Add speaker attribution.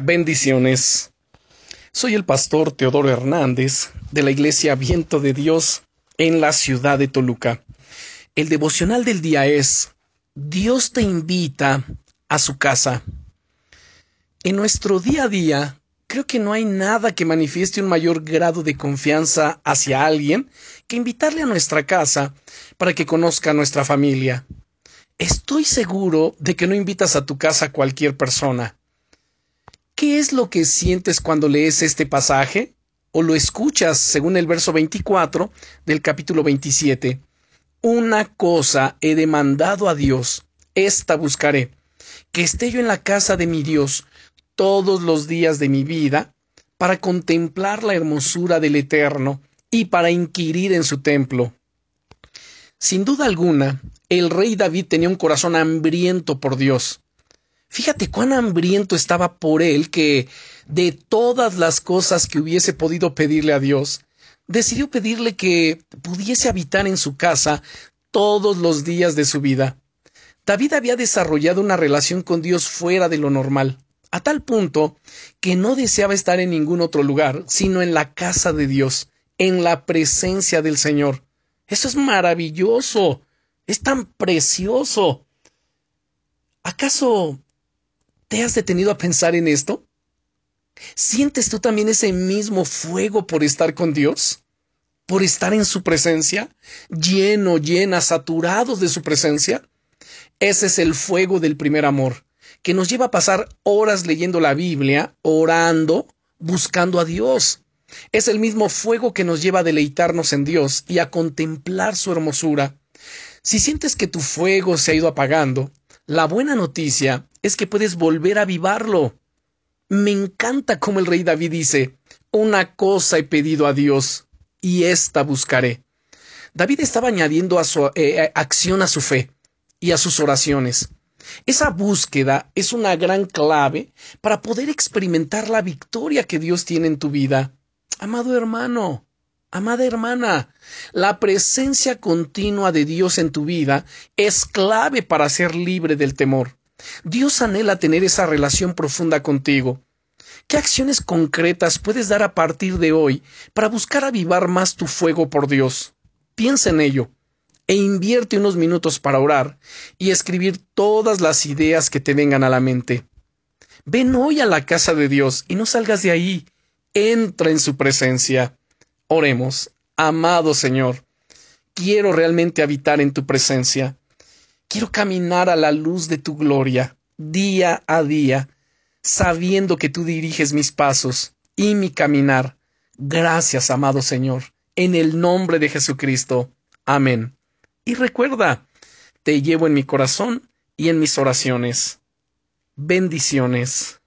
Speaker 1: Bendiciones. Soy el pastor Teodoro Hernández de la Iglesia Viento de Dios en la ciudad de Toluca. El devocional del día es Dios te invita a su casa. En nuestro día a día, creo que no hay nada que manifieste un mayor grado de confianza hacia alguien que invitarle a nuestra casa para que conozca a nuestra familia. Estoy seguro de que no invitas a tu casa a cualquier persona. ¿Qué es lo que sientes cuando lees este pasaje? ¿O lo escuchas según el verso 24 del capítulo 27? Una cosa he demandado a Dios, esta buscaré, que esté yo en la casa de mi Dios todos los días de mi vida, para contemplar la hermosura del Eterno y para inquirir en su templo. Sin duda alguna, el rey David tenía un corazón hambriento por Dios. Fíjate cuán hambriento estaba por él que, de todas las cosas que hubiese podido pedirle a Dios, decidió pedirle que pudiese habitar en su casa todos los días de su vida. David había desarrollado una relación con Dios fuera de lo normal, a tal punto que no deseaba estar en ningún otro lugar, sino en la casa de Dios, en la presencia del Señor. Eso es maravilloso, es tan precioso. ¿Acaso ¿Te has detenido a pensar en esto? ¿Sientes tú también ese mismo fuego por estar con Dios? ¿Por estar en su presencia? ¿Lleno, llena, saturados de su presencia? Ese es el fuego del primer amor, que nos lleva a pasar horas leyendo la Biblia, orando, buscando a Dios. Es el mismo fuego que nos lleva a deleitarnos en Dios y a contemplar su hermosura. Si sientes que tu fuego se ha ido apagando, la buena noticia es que puedes volver a avivarlo. Me encanta como el rey David dice, una cosa he pedido a Dios, y esta buscaré. David estaba añadiendo a su eh, eh, acción a su fe y a sus oraciones. Esa búsqueda es una gran clave para poder experimentar la victoria que Dios tiene en tu vida. Amado hermano, Amada hermana, la presencia continua de Dios en tu vida es clave para ser libre del temor. Dios anhela tener esa relación profunda contigo. ¿Qué acciones concretas puedes dar a partir de hoy para buscar avivar más tu fuego por Dios? Piensa en ello e invierte unos minutos para orar y escribir todas las ideas que te vengan a la mente. Ven hoy a la casa de Dios y no salgas de ahí. Entra en su presencia. Oremos, amado Señor, quiero realmente habitar en tu presencia. Quiero caminar a la luz de tu gloria, día a día, sabiendo que tú diriges mis pasos y mi caminar. Gracias, amado Señor, en el nombre de Jesucristo. Amén. Y recuerda, te llevo en mi corazón y en mis oraciones. Bendiciones.